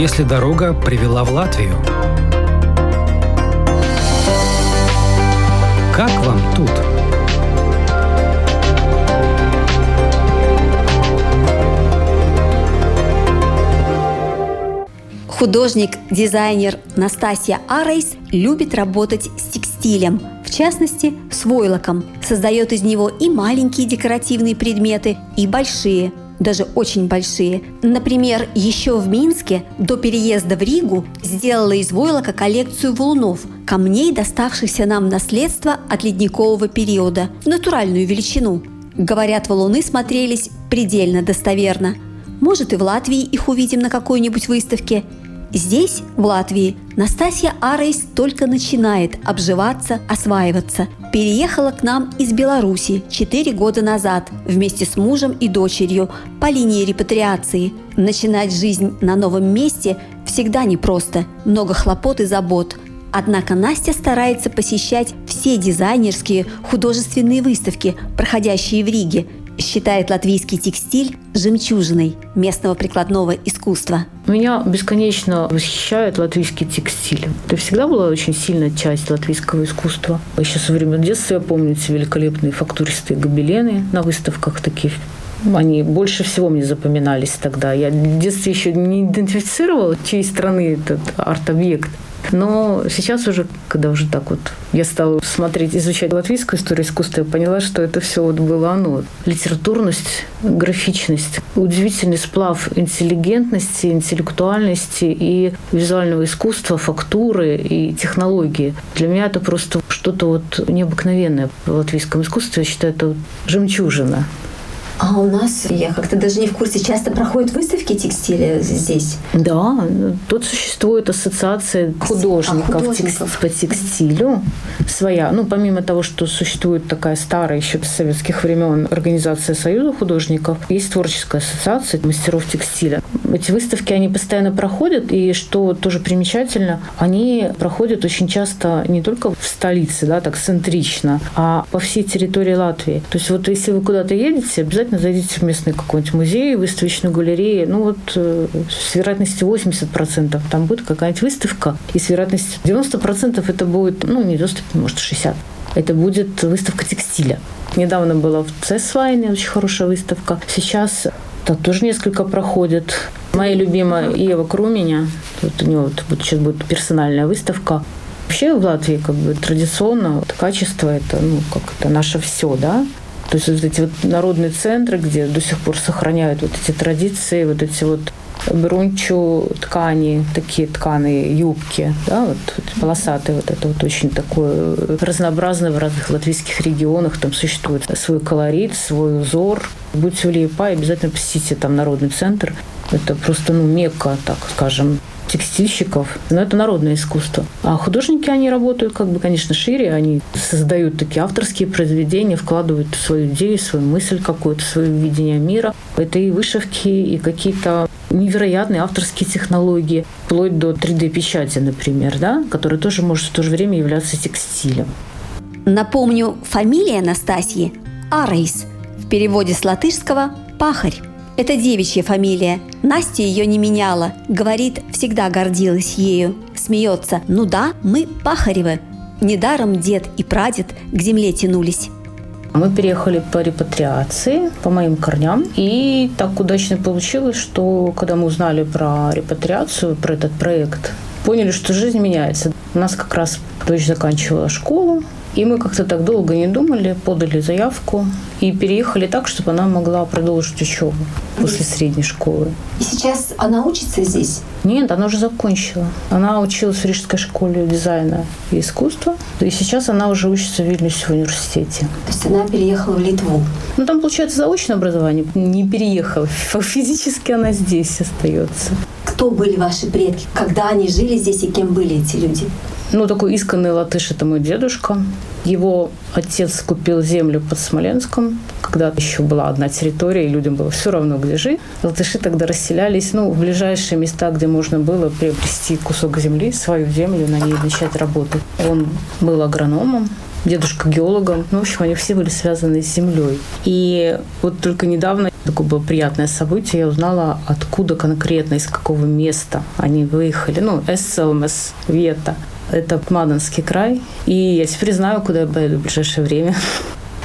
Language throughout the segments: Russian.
если дорога привела в Латвию? Как вам тут? Художник-дизайнер Настасья Арейс любит работать с текстилем, в частности, с войлоком. Создает из него и маленькие декоративные предметы, и большие, даже очень большие. Например, еще в Минске до переезда в Ригу сделала из войлока коллекцию валунов, камней, доставшихся нам наследство от ледникового периода, в натуральную величину. Говорят, валуны смотрелись предельно достоверно. Может, и в Латвии их увидим на какой-нибудь выставке – Здесь, в Латвии, Настасья Арейс только начинает обживаться, осваиваться. Переехала к нам из Беларуси 4 года назад вместе с мужем и дочерью по линии репатриации. Начинать жизнь на новом месте всегда непросто, много хлопот и забот. Однако Настя старается посещать все дизайнерские художественные выставки, проходящие в Риге – считает латвийский текстиль жемчужиной местного прикладного искусства. Меня бесконечно восхищает латвийский текстиль. Это всегда была очень сильная часть латвийского искусства. Еще со времен детства я помню эти великолепные фактуристые гобелены на выставках такие они больше всего мне запоминались тогда. Я в детстве еще не идентифицировала, чьей страны этот арт-объект. Но сейчас уже, когда уже так вот я стала смотреть, изучать латвийскую историю искусства, я поняла, что это все вот было оно. Литературность, графичность, удивительный сплав интеллигентности, интеллектуальности и визуального искусства, фактуры и технологии. Для меня это просто что-то вот необыкновенное в латвийском искусстве. Я считаю, это жемчужина. А у нас, я как-то даже не в курсе, часто проходят выставки текстиля здесь? Да, тут существует ассоциация художников, а, художников. по текстилю своя. Ну, помимо того, что существует такая старая еще с советских времен организация Союза художников, есть творческая ассоциация мастеров текстиля. Эти выставки, они постоянно проходят, и что тоже примечательно, они проходят очень часто не только в столице, да, так центрично, а по всей территории Латвии. То есть вот если вы куда-то едете, обязательно обязательно зайдите в местный какой-нибудь музей, выставочную галерею. Ну вот э, с вероятностью 80% там будет какая-нибудь выставка, и с вероятностью 90% это будет, ну не 90, может 60. Это будет выставка текстиля. Недавно была в Цесвайне очень хорошая выставка. Сейчас там тоже несколько проходит. Моя любимая Ева Круменя. Вот у нее вот, вот сейчас будет персональная выставка. Вообще в Латвии как бы традиционно вот, качество это, ну, как это наше все, да. То есть вот эти вот народные центры, где до сих пор сохраняют вот эти традиции, вот эти вот брунчу ткани, такие тканые юбки, да, вот, полосатые, вот это вот очень такое разнообразное в разных латвийских регионах, там существует свой колорит, свой узор. Будьте в Лиепае, обязательно посетите там народный центр. Это просто, ну, мекка, так скажем, текстильщиков, но это народное искусство. А художники, они работают, как бы, конечно, шире, они создают такие авторские произведения, вкладывают свою идею, свою мысль какую-то, свое видение мира. Это и вышивки, и какие-то невероятные авторские технологии, вплоть до 3D-печати, например, да, которая тоже может в то же время являться текстилем. Напомню, фамилия Анастасии – Арейс. В переводе с латышского – пахарь. Это девичья фамилия. Настя ее не меняла. Говорит, всегда гордилась ею. Смеется. Ну да, мы Пахаревы. Недаром дед и прадед к земле тянулись. Мы переехали по репатриации, по моим корням. И так удачно получилось, что когда мы узнали про репатриацию, про этот проект, поняли, что жизнь меняется. У нас как раз дочь заканчивала школу, и мы как-то так долго не думали, подали заявку и переехали так, чтобы она могла продолжить учебу после средней школы. И сейчас она учится здесь? Нет, она уже закончила. Она училась в Рижской школе дизайна и искусства. И сейчас она уже учится в Вильнюсе в университете. То есть она переехала в Литву? Ну, там, получается, заочное образование. Не переехала. Физически она здесь остается. Кто были ваши предки? Когда они жили здесь и кем были эти люди? Ну, такой исканный латыш – это мой дедушка. Его отец купил землю под Смоленском, когда еще была одна территория, и людям было все равно, где жить. Латыши тогда расселялись ну, в ближайшие места, где можно было приобрести кусок земли, свою землю, на ней начать работать. Он был агрономом, дедушка геологом. Ну, в общем, они все были связаны с землей. И вот только недавно такое было приятное событие. Я узнала, откуда конкретно, из какого места они выехали. Ну, СЛМС, Вета. Это Мадонский край. И я теперь знаю, куда я поеду в ближайшее время.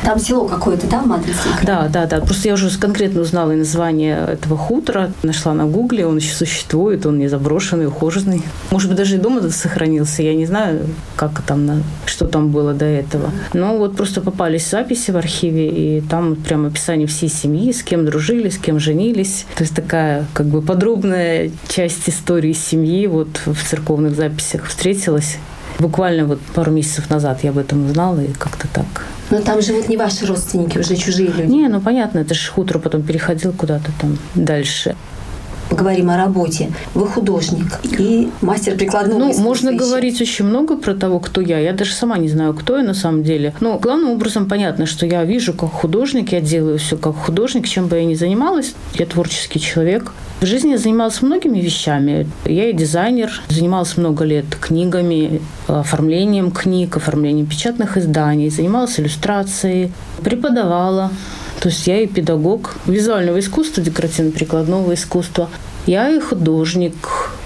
Там село какое-то, да, Мадридский Да, да, да. Просто я уже конкретно узнала и название этого хутора. Нашла на гугле, он еще существует, он не заброшенный, ухоженный. Может быть, даже и дома сохранился. Я не знаю, как там, что там было до этого. Но вот просто попались записи в архиве, и там прям описание всей семьи, с кем дружили, с кем женились. То есть такая как бы подробная часть истории семьи вот в церковных записях встретилась. Буквально вот пару месяцев назад я об этом узнала, и как-то так но там живут не ваши родственники, уже чужие люди. Не, ну понятно, это же хутор потом переходил куда-то там дальше поговорим о работе. Вы художник и мастер прикладного Ну, искусства можно еще. говорить очень много про того, кто я. Я даже сама не знаю, кто я на самом деле. Но главным образом понятно, что я вижу как художник, я делаю все как художник, чем бы я ни занималась. Я творческий человек. В жизни я занималась многими вещами. Я и дизайнер, занималась много лет книгами, оформлением книг, оформлением печатных изданий, занималась иллюстрацией, преподавала. То есть я и педагог визуального искусства, декоративно-прикладного искусства. Я и художник,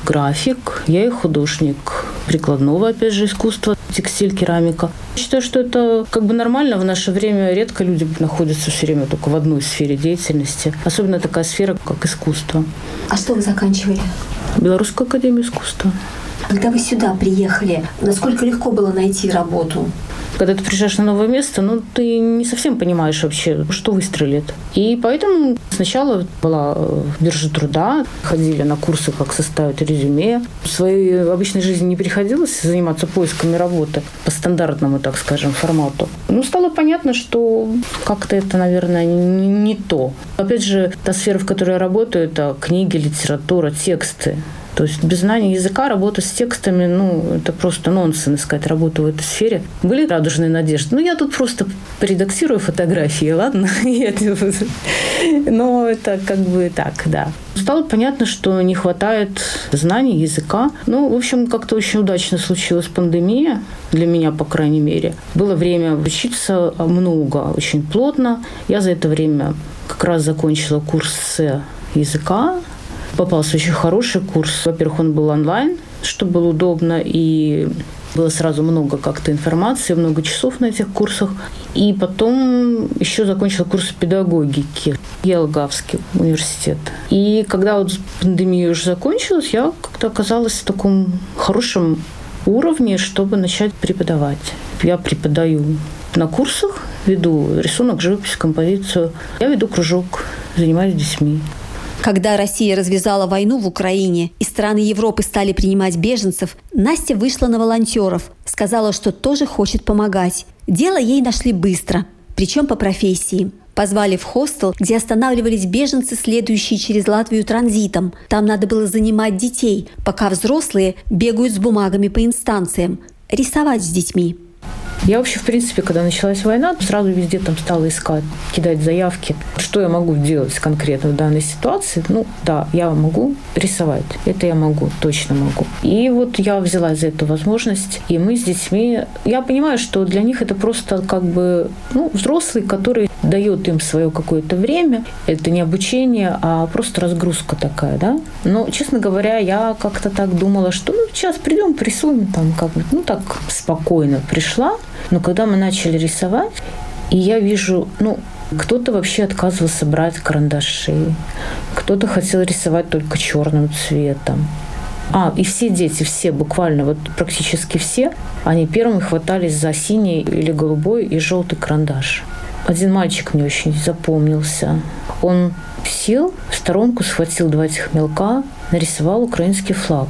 график, я и художник прикладного, опять же, искусства, текстиль, керамика. Считаю, что это как бы нормально. В наше время редко люди находятся все время только в одной сфере деятельности. Особенно такая сфера, как искусство. А что вы заканчивали? Белорусскую академию искусства. Когда вы сюда приехали, насколько легко было найти работу? Когда ты приезжаешь на новое место, ну, ты не совсем понимаешь вообще, что выстрелит. И поэтому сначала была биржа труда, ходили на курсы, как составить резюме. В своей обычной жизни не приходилось заниматься поисками работы по стандартному, так скажем, формату. Ну, стало понятно, что как-то это, наверное, не то. Опять же, та сфера, в которой я работаю, это книги, литература, тексты. То есть без знания языка работа с текстами, ну, это просто нонсенс искать работу в этой сфере. Были радужные надежды. Ну, я тут просто редактирую фотографии, ладно? Но это как бы так, да. Стало понятно, что не хватает знаний языка. Ну, в общем, как-то очень удачно случилась пандемия, для меня, по крайней мере. Было время учиться много, очень плотно. Я за это время как раз закончила курс языка попался очень хороший курс. Во-первых, он был онлайн, что было удобно, и было сразу много как-то информации, много часов на этих курсах. И потом еще закончила курс педагогики Елгавский университет. И когда вот пандемия уже закончилась, я как-то оказалась в таком хорошем уровне, чтобы начать преподавать. Я преподаю на курсах, веду рисунок, живопись, композицию. Я веду кружок, занимаюсь детьми. Когда Россия развязала войну в Украине и страны Европы стали принимать беженцев, Настя вышла на волонтеров, сказала, что тоже хочет помогать. Дело ей нашли быстро, причем по профессии. Позвали в хостел, где останавливались беженцы, следующие через Латвию транзитом. Там надо было занимать детей, пока взрослые бегают с бумагами по инстанциям, рисовать с детьми. Я вообще, в принципе, когда началась война, сразу везде там стала искать, кидать заявки. Что я могу делать конкретно в данной ситуации? Ну, да, я могу рисовать. Это я могу, точно могу. И вот я взяла за эту возможность, и мы с детьми... Я понимаю, что для них это просто как бы ну, взрослый, который дает им свое какое-то время. Это не обучение, а просто разгрузка такая, да. Но, честно говоря, я как-то так думала, что ну, сейчас придем, порисуем там как бы, ну, так спокойно пришла. Но когда мы начали рисовать, и я вижу, ну, кто-то вообще отказывался брать карандаши, кто-то хотел рисовать только черным цветом. А, и все дети, все, буквально вот практически все, они первыми хватались за синий или голубой и желтый карандаш. Один мальчик мне очень запомнился. Он сел в сторонку, схватил два этих мелка, нарисовал украинский флаг.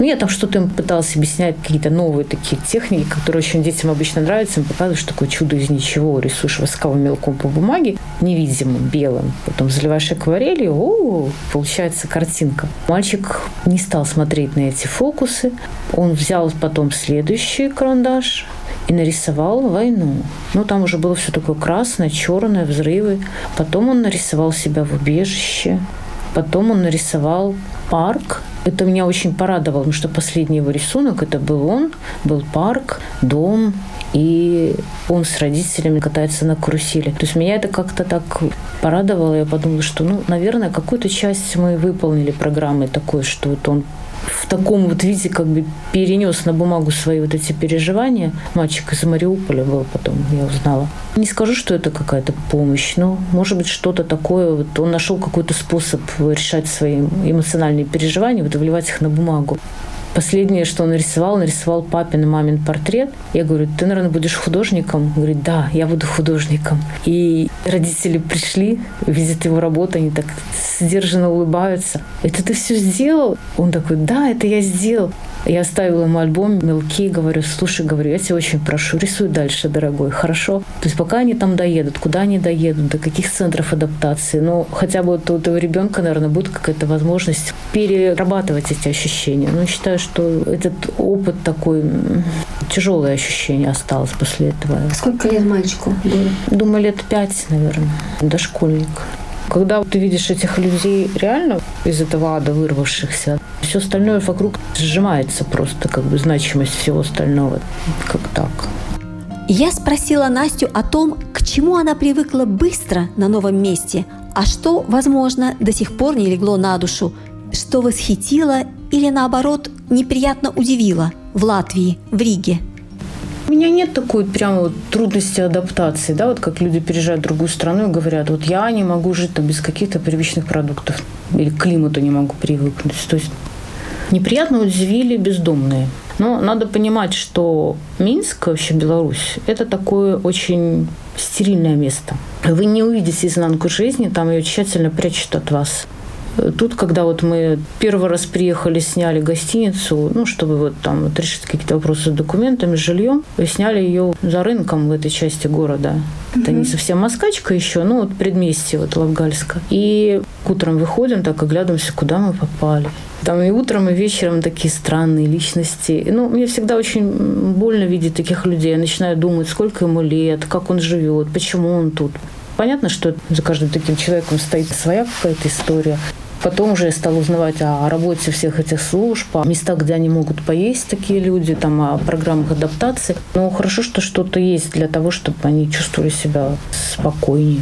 Ну, я там что-то им пыталась объяснять, какие-то новые такие техники, которые очень детям обычно нравятся. Им показываешь такое чудо из ничего, рисуешь восковым мелком по бумаге, невидимым, белым. Потом заливаешь акварелью, о, получается картинка. Мальчик не стал смотреть на эти фокусы. Он взял потом следующий карандаш, и нарисовал войну. Ну, там уже было все такое красное, черное, взрывы. Потом он нарисовал себя в убежище. Потом он нарисовал парк Это меня очень порадовало, потому что последний его рисунок это был он, был парк, дом, и он с родителями катается на карусели. То есть меня это как-то так порадовало. Я подумала, что, ну, наверное, какую-то часть мы выполнили программы такой, что вот он в таком вот виде как бы перенес на бумагу свои вот эти переживания. Мальчик из Мариуполя был потом, я узнала. Не скажу, что это какая-то помощь, но может быть что-то такое. Вот он нашел какой-то способ решать свои эмоциональные переживания, вот вливать их на бумагу. Последнее, что он нарисовал, нарисовал папин и мамин портрет. Я говорю, ты, наверное, будешь художником? Он говорит, да, я буду художником. И родители пришли, видят его работу, они так сдержанно улыбаются. Это ты все сделал? Он такой, да, это я сделал. Я оставила ему альбом мелки, говорю, слушай, говорю, я тебя очень прошу, рисуй дальше, дорогой, хорошо? То есть пока они там доедут, куда они доедут, до каких центров адаптации, ну, хотя бы вот у этого ребенка, наверное, будет какая-то возможность перерабатывать эти ощущения. Ну, считаю, что этот опыт такой, тяжелое ощущение осталось после этого. Сколько лет мальчику было? Думаю, лет пять, наверное, дошкольник. Когда ты видишь этих людей реально из этого ада вырвавшихся, все остальное вокруг сжимается просто, как бы значимость всего остального. Как так? Я спросила Настю о том, к чему она привыкла быстро на новом месте, а что, возможно, до сих пор не легло на душу, что восхитило или, наоборот, неприятно удивило в Латвии, в Риге – у меня нет такой прямо вот трудности адаптации, да, вот как люди переезжают в другую страну и говорят, вот я не могу жить там без каких-то привычных продуктов или к климату не могу привыкнуть. То есть неприятно удивили бездомные. Но надо понимать, что Минск, вообще Беларусь, это такое очень стерильное место. Вы не увидите изнанку жизни, там ее тщательно прячут от вас. Тут, когда вот мы первый раз приехали, сняли гостиницу, ну, чтобы вот там вот решить какие-то вопросы с документами, с жильем, сняли ее за рынком в этой части города. Mm-hmm. Это не совсем Москачка еще, ну, вот предместье вот Лавгальска. И утром выходим, так оглядываемся, куда мы попали. Там и утром, и вечером такие странные личности. Ну, мне всегда очень больно видеть таких людей. Я начинаю думать, сколько ему лет, как он живет, почему он тут. Понятно, что за каждым таким человеком стоит своя какая-то история. Потом уже я стала узнавать о работе всех этих служб, о местах, где они могут поесть, такие люди, там, о программах адаптации. Но хорошо, что что-то есть для того, чтобы они чувствовали себя спокойнее.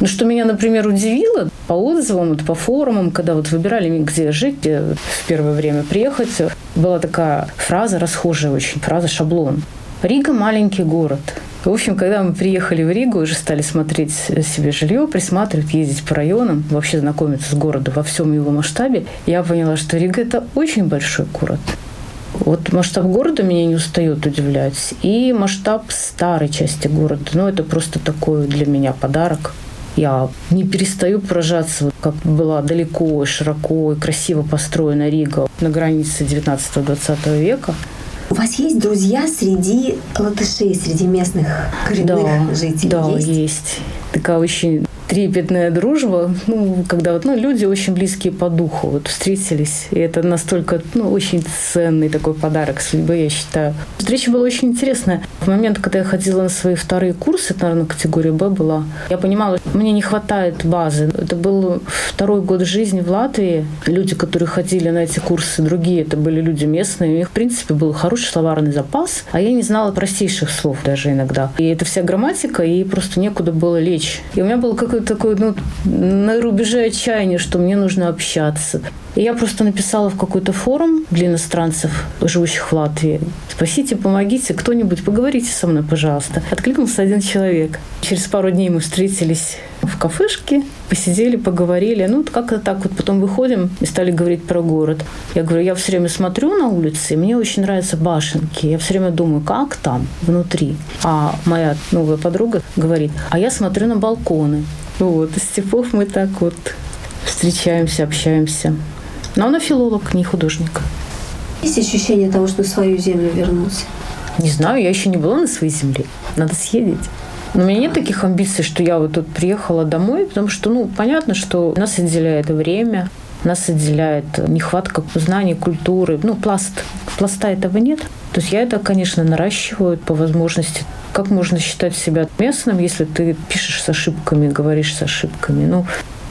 Ну, что меня, например, удивило по отзывам, по форумам, когда вот выбирали, где жить, где в первое время приехать, была такая фраза расхожая очень, фраза шаблон. Рига – маленький город. В общем, когда мы приехали в Ригу, уже стали смотреть себе жилье, присматривать, ездить по районам, вообще знакомиться с городом во всем его масштабе, я поняла, что Рига – это очень большой город. Вот масштаб города меня не устает удивлять. И масштаб старой части города. Ну, это просто такой для меня подарок. Я не перестаю поражаться, как была далеко, широко и красиво построена Рига на границе 19-20 века. У вас есть друзья среди латышей, среди местных коренных да, жителей? Да, есть? есть. Такая очень трепетная дружба, ну, когда вот, ну, люди очень близкие по духу вот встретились. И это настолько, ну, очень ценный такой подарок судьбы, я считаю. Встреча была очень интересная. В момент, когда я ходила на свои вторые курсы, это, наверное, категория Б была, я понимала, мне не хватает базы. Это был второй год жизни в Латвии. Люди, которые ходили на эти курсы, другие, это были люди местные. У них, в принципе, был хороший словарный запас, а я не знала простейших слов даже иногда. И это вся грамматика, и просто некуда было лечь. И у меня было какое такой, ну, на рубеже отчаяния, что мне нужно общаться. И я просто написала в какой-то форум для иностранцев, живущих в Латвии. Спасите, помогите, кто-нибудь, поговорите со мной, пожалуйста. Откликнулся один человек. Через пару дней мы встретились в кафешке, посидели, поговорили. Ну, как-то так вот потом выходим и стали говорить про город. Я говорю, я все время смотрю на улицы, и мне очень нравятся башенки. Я все время думаю, как там внутри. А моя новая подруга говорит, а я смотрю на балконы. Вот, из степов мы так вот встречаемся, общаемся. Но она филолог, не художник. Есть ощущение того, что в свою землю вернулся? Не знаю, я еще не была на своей земле. Надо съездить. Но у меня нет таких амбиций, что я вот тут приехала домой, потому что, ну, понятно, что нас отделяет время, нас отделяет нехватка знаний, культуры. Ну, пласт. Пласта этого нет. То есть я это, конечно, наращиваю по возможности. Как можно считать себя местным, если ты пишешь с ошибками, говоришь с ошибками? Ну,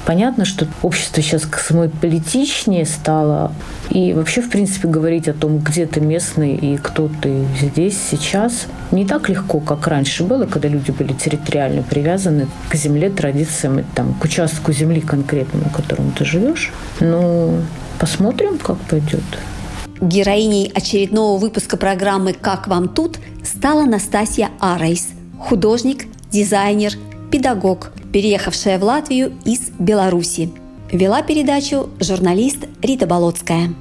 Понятно, что общество сейчас космополитичнее стало. И вообще, в принципе, говорить о том, где ты местный и кто ты здесь, сейчас, не так легко, как раньше было, когда люди были территориально привязаны к земле, традициям, там, к участку земли конкретному, в котором ты живешь. Но посмотрим, как пойдет. Героиней очередного выпуска программы «Как вам тут» стала Настасья Арейс, художник, дизайнер, педагог, переехавшая в Латвию из Беларуси. Вела передачу журналист Рита Болотская.